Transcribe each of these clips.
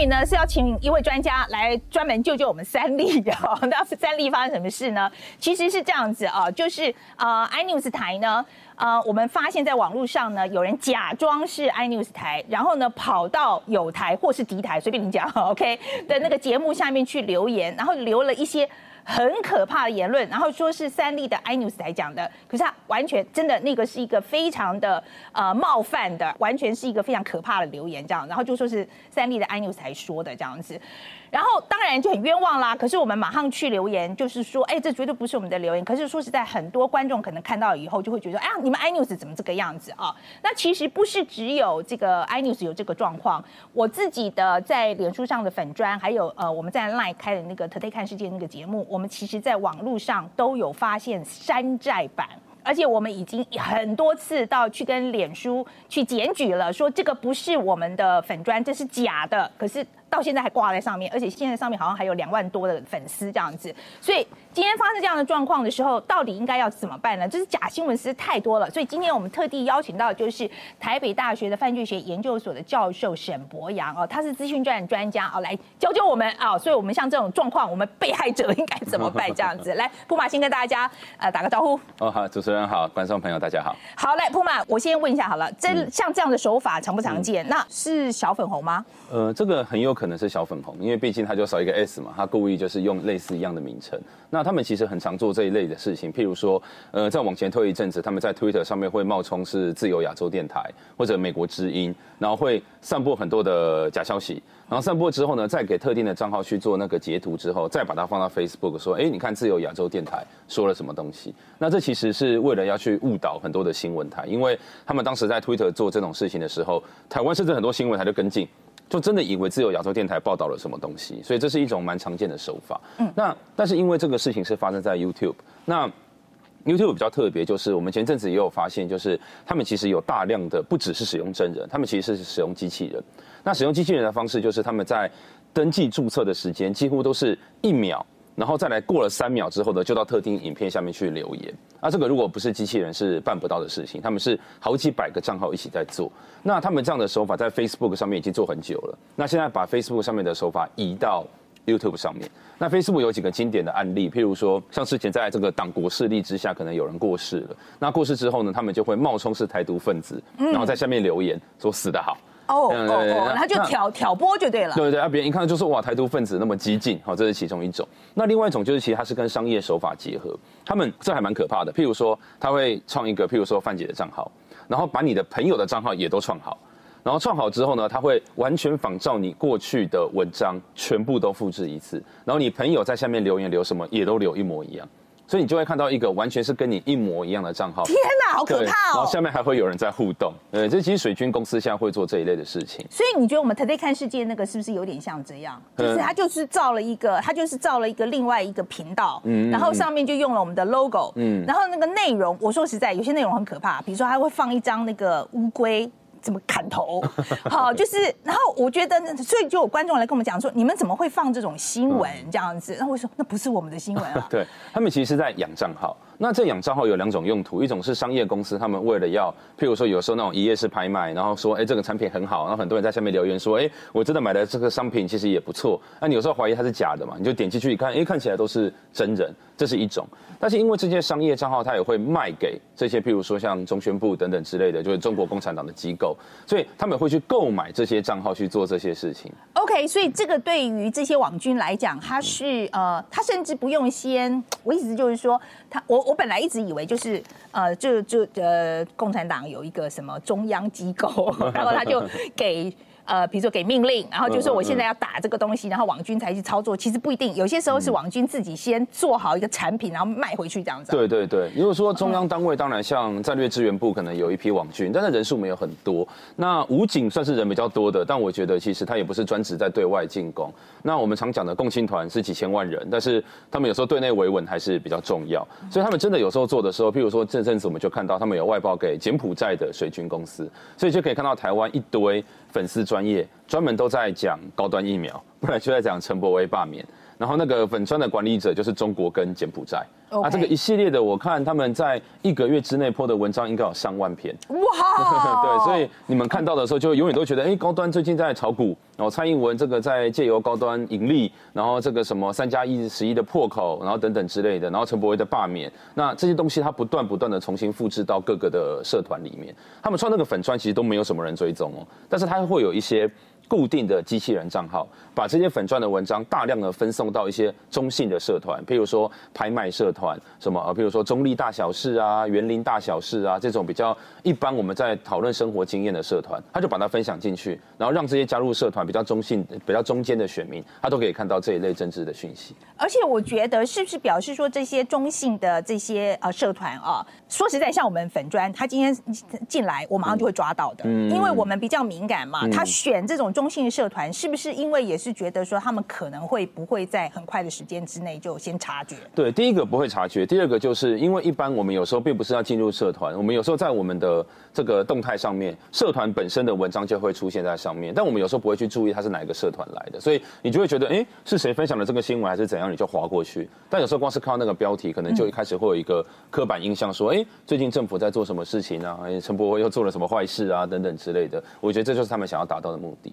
所以呢是要请一位专家来专门救救我们三立的。那三立发生什么事呢？其实是这样子啊，就是呃，iNews 台呢，呃，我们发现在网络上呢，有人假装是 iNews 台，然后呢跑到有台或是敌台，随便你讲，OK 的那个节目下面去留言，然后留了一些。很可怕的言论，然后说是三立的 iNews 才讲的，可是他完全真的那个是一个非常的呃冒犯的，完全是一个非常可怕的留言这样，然后就说是三立的 iNews 才说的这样子。然后当然就很冤枉啦。可是我们马上去留言，就是说，哎，这绝对不是我们的留言。可是说实在，很多观众可能看到以后就会觉得，哎呀，你们 iNews 怎么这个样子啊？那其实不是只有这个 iNews 有这个状况。我自己的在脸书上的粉砖，还有呃我们在 Line 开的那个 Today 看世界那个节目，我们其实在网络上都有发现山寨版，而且我们已经很多次到去跟脸书去检举了，说这个不是我们的粉砖，这是假的。可是。到现在还挂在上面，而且现在上面好像还有两万多的粉丝这样子，所以今天发生这样的状况的时候，到底应该要怎么办呢？就是假新闻实在太多了，所以今天我们特地邀请到就是台北大学的犯罪学研究所的教授沈博阳哦，他是资讯专专家哦，来教教我们啊，所以我们像这种状况，我们被害者应该怎么办这样子？来，布马先跟大家呃打个招呼。哦好，主持人好，观众朋友大家好。好，来布马，我先问一下好了，这像这样的手法常不常见？那是小粉红吗？呃，这个很有可能是小粉红，因为毕竟他就少一个 S 嘛，他故意就是用类似一样的名称。那他们其实很常做这一类的事情，譬如说，呃，再往前推一阵子，他们在 Twitter 上面会冒充是自由亚洲电台或者美国之音，然后会散布很多的假消息，然后散播之后呢，再给特定的账号去做那个截图之后，再把它放到 Facebook 说，哎，你看自由亚洲电台说了什么东西？那这其实是为了要去误导很多的新闻台，因为他们当时在 Twitter 做这种事情的时候，台湾甚至很多新闻台就跟进。就真的以为自由亚洲电台报道了什么东西，所以这是一种蛮常见的手法。嗯，那但是因为这个事情是发生在 YouTube，那 YouTube 比较特别，就是我们前阵子也有发现，就是他们其实有大量的不只是使用真人，他们其实是使用机器人。那使用机器人的方式，就是他们在登记注册的时间几乎都是一秒。然后再来过了三秒之后呢，就到特定影片下面去留言。啊，这个如果不是机器人是办不到的事情，他们是好几百个账号一起在做。那他们这样的手法在 Facebook 上面已经做很久了。那现在把 Facebook 上面的手法移到 YouTube 上面。那 Facebook 有几个经典的案例，譬如说像之前在这个党国势力之下，可能有人过世了。那过世之后呢，他们就会冒充是台独分子，然后在下面留言说死得好。哦哦哦，他就挑挑拨就对了。对对对，啊，别人一看就说哇，台独分子那么激进，好，这是其中一种。那另外一种就是，其实它是跟商业手法结合，他们这还蛮可怕的。譬如说，他会创一个，譬如说范姐的账号，然后把你的朋友的账号也都创好，然后创好之后呢，他会完全仿照你过去的文章，全部都复制一次，然后你朋友在下面留言留什么，也都留一模一样。所以你就会看到一个完全是跟你一模一样的账号。天哪，好可怕哦！然后下面还会有人在互动。对，这其实水军公司现在会做这一类的事情。所以你觉得我们 Today 看世界那个是不是有点像这样？就是他就是造了一个，他就是造了一个另外一个频道，嗯，然后上面就用了我们的 logo，嗯，然后那个内容，我说实在，有些内容很可怕，比如说他会放一张那个乌龟。怎么砍头？好，就是，然后我觉得，所以就有观众来跟我们讲说，你们怎么会放这种新闻这样子？然后我说，那不是我们的新闻啊。对他们其实是在养账号。那这养账号有两种用途，一种是商业公司，他们为了要，譬如说有时候那种一夜式拍卖，然后说，哎，这个产品很好，然后很多人在下面留言说，哎，我真的买的这个商品其实也不错。那你有时候怀疑它是假的嘛？你就点进去一看，哎，看起来都是真人，这是一种。但是因为这些商业账号，它也会卖给这些譬如说像中宣部等等之类的，就是中国共产党的机构，所以他们会去购买这些账号去做这些事情。OK，所以这个对于这些网军来讲，他是呃，他甚至不用先，我意思就是说，他我。我本来一直以为就是呃，就就呃，共产党有一个什么中央机构，然后他就给。呃，比如说给命令，然后就说我现在要打这个东西，然后网军才去操作。其实不一定，有些时候是网军自己先做好一个产品，然后卖回去这样子。对对对，如果说中央单位，当然像战略支援部可能有一批网军，但是人数没有很多。那武警算是人比较多的，但我觉得其实他也不是专职在对外进攻。那我们常讲的共青团是几千万人，但是他们有时候对内维稳还是比较重要。所以他们真的有时候做的时候，譬如说这阵子我们就看到他们有外包给柬埔寨的水军公司，所以就可以看到台湾一堆。粉丝专专业专门都在讲高端疫苗，不然就在讲陈柏威罢免。然后那个粉砖的管理者就是中国跟柬埔寨。啊，这个一系列的，我看他们在一个月之内 po 的文章应该有上万篇。哇，对，所以你们看到的时候，就永远都觉得，哎，高端最近在炒股，然后蔡英文这个在借由高端盈利，然后这个什么三加一十一的破口，然后等等之类的，然后陈柏威的罢免，那这些东西他不断不断的重新复制到各个的社团里面，他们穿那个粉砖其实都没有什么人追踪哦，但是他会有一些。固定的机器人账号，把这些粉钻的文章大量的分送到一些中性的社团，譬如说拍卖社团，什么呃，譬如说中立大小事啊、园林大小事啊这种比较一般我们在讨论生活经验的社团，他就把它分享进去，然后让这些加入社团比较中性、比较中间的选民，他都可以看到这一类政治的讯息。而且我觉得是不是表示说这些中性的这些呃社团啊，说实在，像我们粉砖，他今天进来，我马上就会抓到的，嗯因为我们比较敏感嘛。他选这种中性的社团，是不是因为也是觉得说他们可能会不会在很快的时间之内就先察觉？对，第一个不会察觉，第二个就是因为一般我们有时候并不是要进入社团，我们有时候在我们的这个动态上面，社团本身的文章就会出现在上面，但我们有时候不会去注意它是哪一个社团来的，所以你就会觉得，哎，是谁分享的这个新闻还是怎样，你就划过去。但有时候光是看到那个标题，可能就一开始会有一个刻板印象，说，哎，最近政府在做什么事情啊？哎，陈柏惟又做了什么坏事啊？等等之类的。我觉得这就是他们想要达到的目的。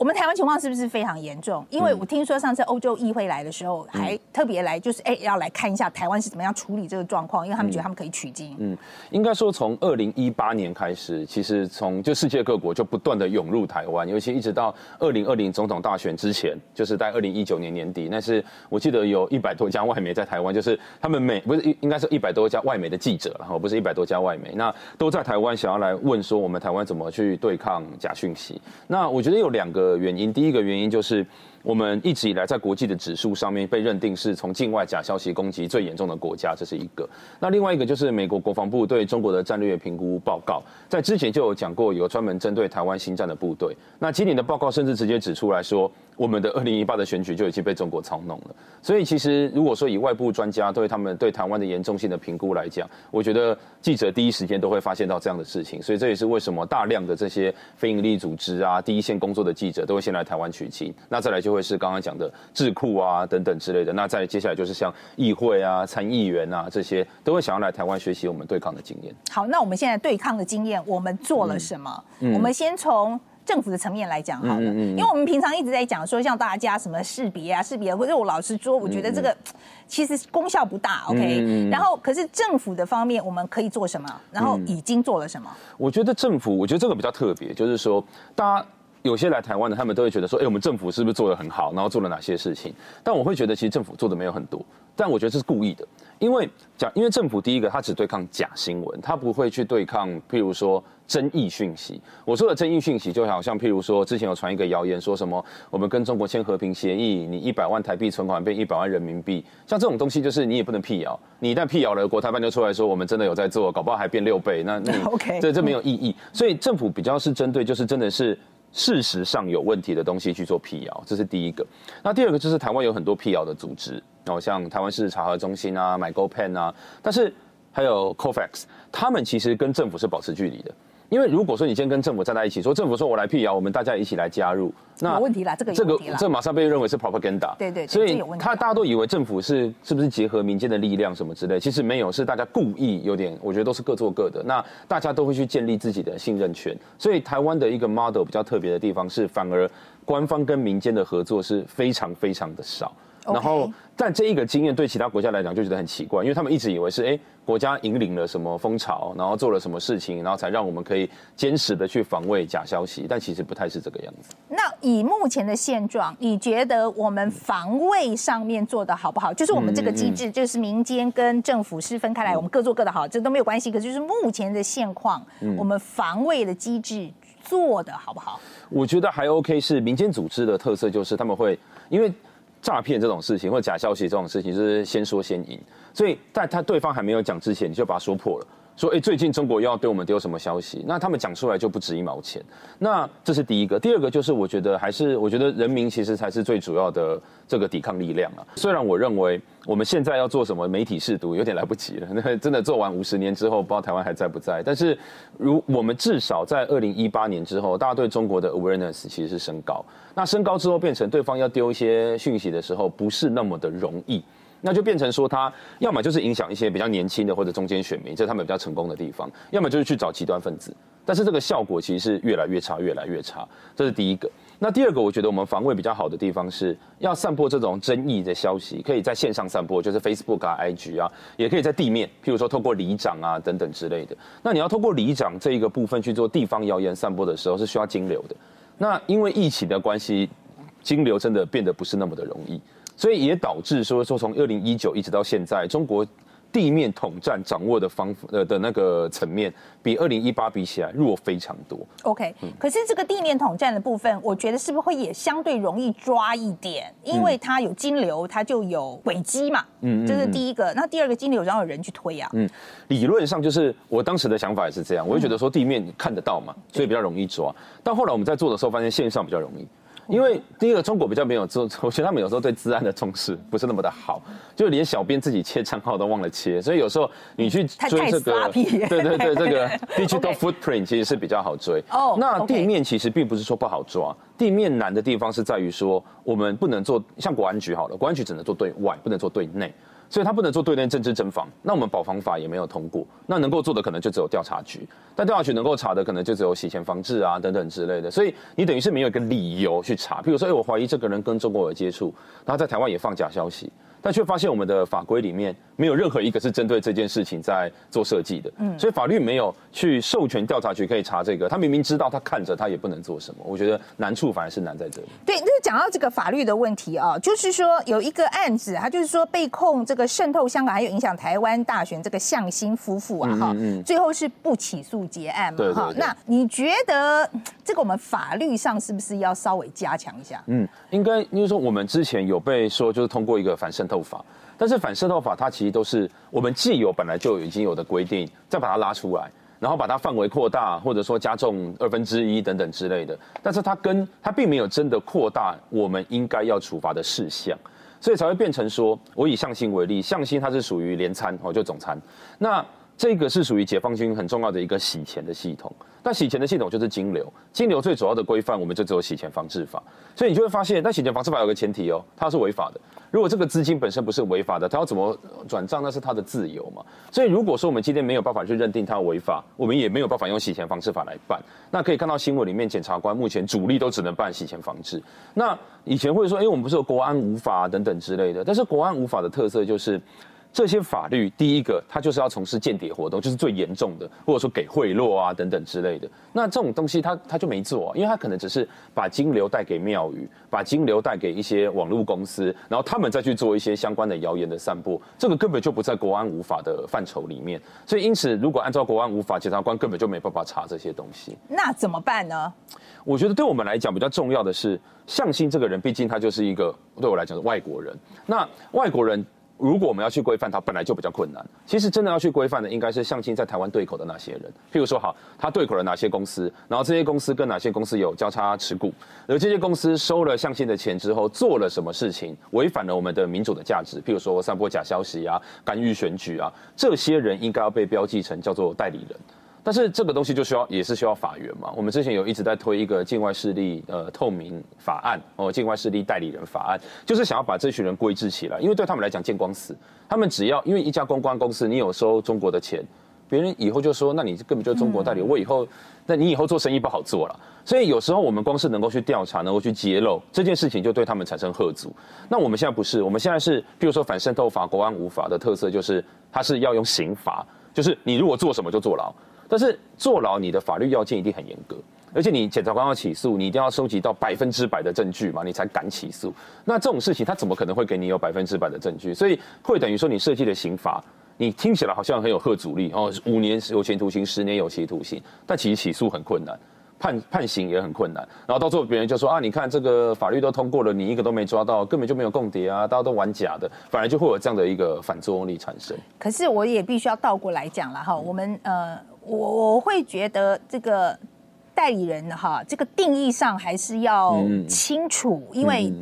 我们台湾情况是不是非常严重？因为我听说上次欧洲议会来的时候，还特别来就是哎要来看一下台湾是怎么样处理这个状况，因为他们觉得他们可以取经。嗯，应该说从二零一八年开始，其实从就世界各国就不断的涌入台湾，尤其一直到二零二零总统大选之前，就是在二零一九年年底，那是我记得有一百多家外媒在台湾，就是他们每不是应该是一百多家外媒的记者，然后不是一百多家外媒，那都在台湾想要来问说我们台湾怎么去对抗假讯息。那我觉得有两个原因，第一个原因就是。我们一直以来在国际的指数上面被认定是从境外假消息攻击最严重的国家，这是一个。那另外一个就是美国国防部对中国的战略评估报告，在之前就有讲过，有专门针对台湾新战的部队。那今年的报告甚至直接指出来说，我们的二零一八的选举就已经被中国操弄了。所以其实如果说以外部专家对他们对台湾的严重性的评估来讲，我觉得记者第一时间都会发现到这样的事情。所以这也是为什么大量的这些非营利组织啊，第一线工作的记者都会先来台湾取经。那再来就会是刚刚讲的智库啊等等之类的。那再接下来就是像议会啊、参议员啊这些，都会想要来台湾学习我们对抗的经验。好，那我们现在对抗的经验，我们做了什么？我们先从。政府的层面来讲好了，因为我们平常一直在讲说，像大家什么识别啊、识别，或者我老实说，我觉得这个 其实功效不大。OK，然后可是政府的方面，我们可以做什么？然后已经做了什么？我觉得政府，我觉得这个比较特别，就是说大家。有些来台湾的，他们都会觉得说，哎，我们政府是不是做的很好，然后做了哪些事情？但我会觉得，其实政府做的没有很多，但我觉得这是故意的，因为讲，因为政府第一个，他只对抗假新闻，他不会去对抗，譬如说争议讯息。我说的争议讯息，就好像譬如说，之前有传一个谣言，说什么我们跟中国签和平协议，你一百万台币存款变一百万人民币，像这种东西，就是你也不能辟谣，你一旦辟谣了，国台办就出来说我们真的有在做，搞不好还变六倍，那你 OK，这这没有意义。所以政府比较是针对，就是真的是。事实上有问题的东西去做辟谣，这是第一个。那第二个就是台湾有很多辟谣的组织，然后像台湾市查核中心啊、MyGoPen 啊，但是还有 Cofax，他们其实跟政府是保持距离的。因为如果说你今天跟政府站在一起，说政府说我来辟谣，我们大家一起来加入，那有问题啦，这个这个这马上被认为是 propaganda。对对，所以他大家都以为政府是是不是结合民间的力量什么之类，其实没有，是大家故意有点，我觉得都是各做各的。那大家都会去建立自己的信任权，所以台湾的一个 model 比较特别的地方是，反而官方跟民间的合作是非常非常的少。然后，但这一个经验对其他国家来讲就觉得很奇怪，因为他们一直以为是哎，国家引领了什么风潮，然后做了什么事情，然后才让我们可以坚实的去防卫假消息，但其实不太是这个样子。那以目前的现状，你觉得我们防卫上面做的好不好？就是我们这个机制，就是民间跟政府是分开来，我们各做各的好，这都没有关系。可是就是目前的现况，我们防卫的机制做的好不好？我觉得还 OK，是民间组织的特色，就是他们会因为。诈骗这种事情或假消息这种事情，就是先说先赢，所以在他对方还没有讲之前，你就把它说破了。说，哎，最近中国又要对我们丢什么消息？那他们讲出来就不值一毛钱。那这是第一个，第二个就是我觉得还是我觉得人民其实才是最主要的这个抵抗力量啊。虽然我认为我们现在要做什么媒体试毒有点来不及了，那 真的做完五十年之后，不知道台湾还在不在。但是如我们至少在二零一八年之后，大家对中国的 awareness 其实是升高。那升高之后，变成对方要丢一些讯息的时候，不是那么的容易。那就变成说，他要么就是影响一些比较年轻的或者中间选民，这是他们比较成功的地方；要么就是去找极端分子。但是这个效果其实是越来越差，越来越差。这是第一个。那第二个，我觉得我们防卫比较好的地方是要散播这种争议的消息，可以在线上散播，就是 Facebook 啊、IG 啊，也可以在地面，譬如说透过里长啊等等之类的。那你要透过里长这一个部分去做地方谣言散播的时候，是需要金流的。那因为疫情的关系，金流真的变得不是那么的容易。所以也导致说说从二零一九一直到现在，中国地面统战掌握的方呃的那个层面，比二零一八比起来弱非常多。OK，可是这个地面统战的部分，我觉得是不是会也相对容易抓一点？因为它有金流，它就有轨迹嘛。嗯，这是第一个。那第二个金流，然后有人去推啊。嗯，理论上就是我当时的想法也是这样，我就觉得说地面看得到嘛，所以比较容易抓。但后来我们在做的时候，发现线上比较容易。因为第一个，中国比较没有做，我觉得他们有时候对治安的重视不是那么的好，就连小编自己切账号都忘了切，所以有时候你去追这个，对对对，这个 digital footprint 其实是比较好追。哦，那地面其实并不是说不好抓，地面难的地方是在于说我们不能做像国安局好了，国安局只能做对外，不能做对内。所以他不能做对内政治侦防，那我们保防法也没有通过，那能够做的可能就只有调查局，但调查局能够查的可能就只有洗钱防治啊等等之类的，所以你等于是没有一个理由去查，比如说，哎，我怀疑这个人跟中国有接触，然后在台湾也放假消息。但却发现我们的法规里面没有任何一个是针对这件事情在做设计的，嗯，所以法律没有去授权调查局可以查这个，他明明知道，他看着他也不能做什么。我觉得难处反而是难在这里。对，那讲到这个法律的问题啊，就是说有一个案子，他就是说被控这个渗透香港还有影响台湾大选，这个向心夫妇啊，哈，最后是不起诉结案嘛，哈。那你觉得这个我们法律上是不是要稍微加强一下？嗯，应该，因为说我们之前有被说就是通过一个反渗。透法，但是反渗透法它其实都是我们既有本来就已经有的规定，再把它拉出来，然后把它范围扩大，或者说加重二分之一等等之类的。但是它跟它并没有真的扩大我们应该要处罚的事项，所以才会变成说，我以向心为例，向心它是属于连餐哦，就总餐，那这个是属于解放军很重要的一个洗钱的系统。那洗钱的系统就是金流，金流最主要的规范，我们就只有洗钱防治法。所以你就会发现，那洗钱防治法有个前提哦，它是违法的。如果这个资金本身不是违法的，它要怎么转账，那是他的自由嘛。所以如果说我们今天没有办法去认定它违法，我们也没有办法用洗钱防治法来办。那可以看到新闻里面，检察官目前主力都只能办洗钱防治。那以前会说，哎，我们不是有国安无法等等之类的，但是国安无法的特色就是。这些法律，第一个，他就是要从事间谍活动，就是最严重的，或者说给贿赂啊等等之类的。那这种东西，他他就没做，因为他可能只是把金流带给庙宇，把金流带给一些网络公司，然后他们再去做一些相关的谣言的散播，这个根本就不在国安无法的范畴里面。所以，因此，如果按照国安无法，检察官根本就没办法查这些东西。那怎么办呢？我觉得对我们来讲比较重要的是，向心这个人，毕竟他就是一个对我来讲是外国人。那外国人。如果我们要去规范它，本来就比较困难。其实真的要去规范的，应该是向心在台湾对口的那些人。譬如说，好，他对口了哪些公司，然后这些公司跟哪些公司有交叉持股，而这些公司收了向心的钱之后，做了什么事情，违反了我们的民主的价值，譬如说散播假消息啊，干预选举啊，这些人应该要被标记成叫做代理人。但是这个东西就需要也是需要法源嘛。我们之前有一直在推一个境外势力呃透明法案哦，境外势力代理人法案，就是想要把这群人规制起来，因为对他们来讲见光死。他们只要因为一家公关公司，你有收中国的钱，别人以后就说，那你根本就是中国代理，我以后那你以后做生意不好做了。所以有时候我们光是能够去调查，能够去揭露这件事情，就对他们产生贺阻。那我们现在不是，我们现在是，比如说反渗透法、国安无法的特色，就是它是要用刑罚，就是你如果做什么就坐牢。但是坐牢，你的法律要件一定很严格，而且你检察官要起诉，你一定要收集到百分之百的证据嘛，你才敢起诉。那这种事情，他怎么可能会给你有百分之百的证据？所以会等于说，你设计的刑罚，你听起来好像很有贺阻力哦，五年有期徒刑，十年有期徒刑，但其实起诉很困难。判判刑也很困难。然后到最后别人就说啊，你看这个法律都通过了，你一个都没抓到，根本就没有共谍啊，大家都玩假的，反而就会有这样的一个反作用力产生。可是我也必须要倒过来讲了哈，我们呃，我我会觉得这个代理人哈，这个定义上还是要清楚，因为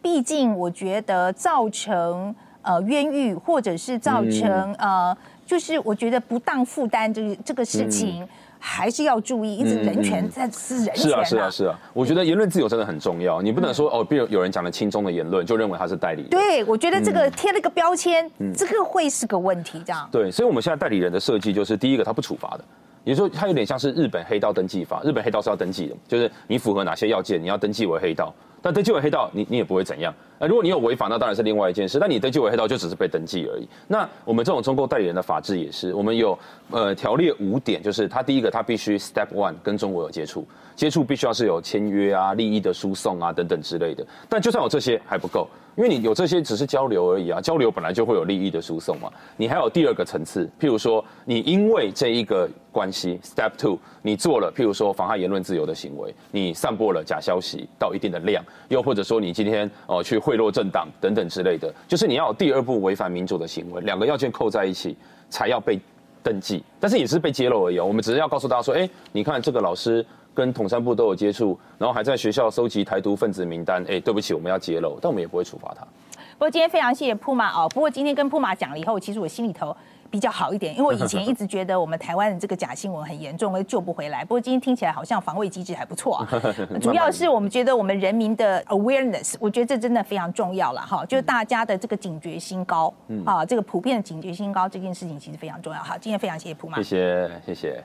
毕竟我觉得造成呃冤狱或者是造成呃，就是我觉得不当负担这这个事情。还是要注意，一直人权在是人权。是啊，是啊，是啊。我觉得言论自由真的很重要，你不能说哦，比如有人讲了轻松的言论，就认为他是代理人。对，我觉得这个贴了个标签，这个会是个问题，这样。对，所以我们现在代理人的设计就是，第一个他不处罚的，也就是说他有点像是日本黑道登记法，日本黑道是要登记的，就是你符合哪些要件，你要登记为黑道。但登记为黑道，你你也不会怎样。那如果你有违法，那当然是另外一件事。但你登记为黑道，就只是被登记而已。那我们这种中国代理人的法制也是，我们有呃条例五点，就是他第一个，他必须 step one 跟中国有接触，接触必须要是有签约啊、利益的输送啊等等之类的。但就算有这些还不够，因为你有这些只是交流而已啊，交流本来就会有利益的输送嘛。你还有第二个层次，譬如说你因为这一个关系，step two，你做了譬如说妨害言论自由的行为，你散播了假消息到一定的量。又或者说你今天哦去会贿赂政党等等之类的，就是你要有第二步违反民主的行为，两个要件扣在一起才要被登记，但是也是被揭露而已。我们只是要告诉大家说，哎，你看这个老师跟统战部都有接触，然后还在学校收集台独分子名单，哎，对不起，我们要揭露，但我们也不会处罚他。不过今天非常谢谢铺马哦，不过今天跟铺马讲了以后，其实我心里头。比较好一点因为我以前 一直觉得我们台湾的这个假新闻很严重会救不回来。不过今天听起来好像防卫机制还不错啊。主要是我们觉得我们人民的 awareness 我觉得这真的非常重要了哈。就是大家的这个警觉心高啊这个普遍的警觉心高这件事情其实非常重要。哈今天非常谢谢普马。谢谢谢谢。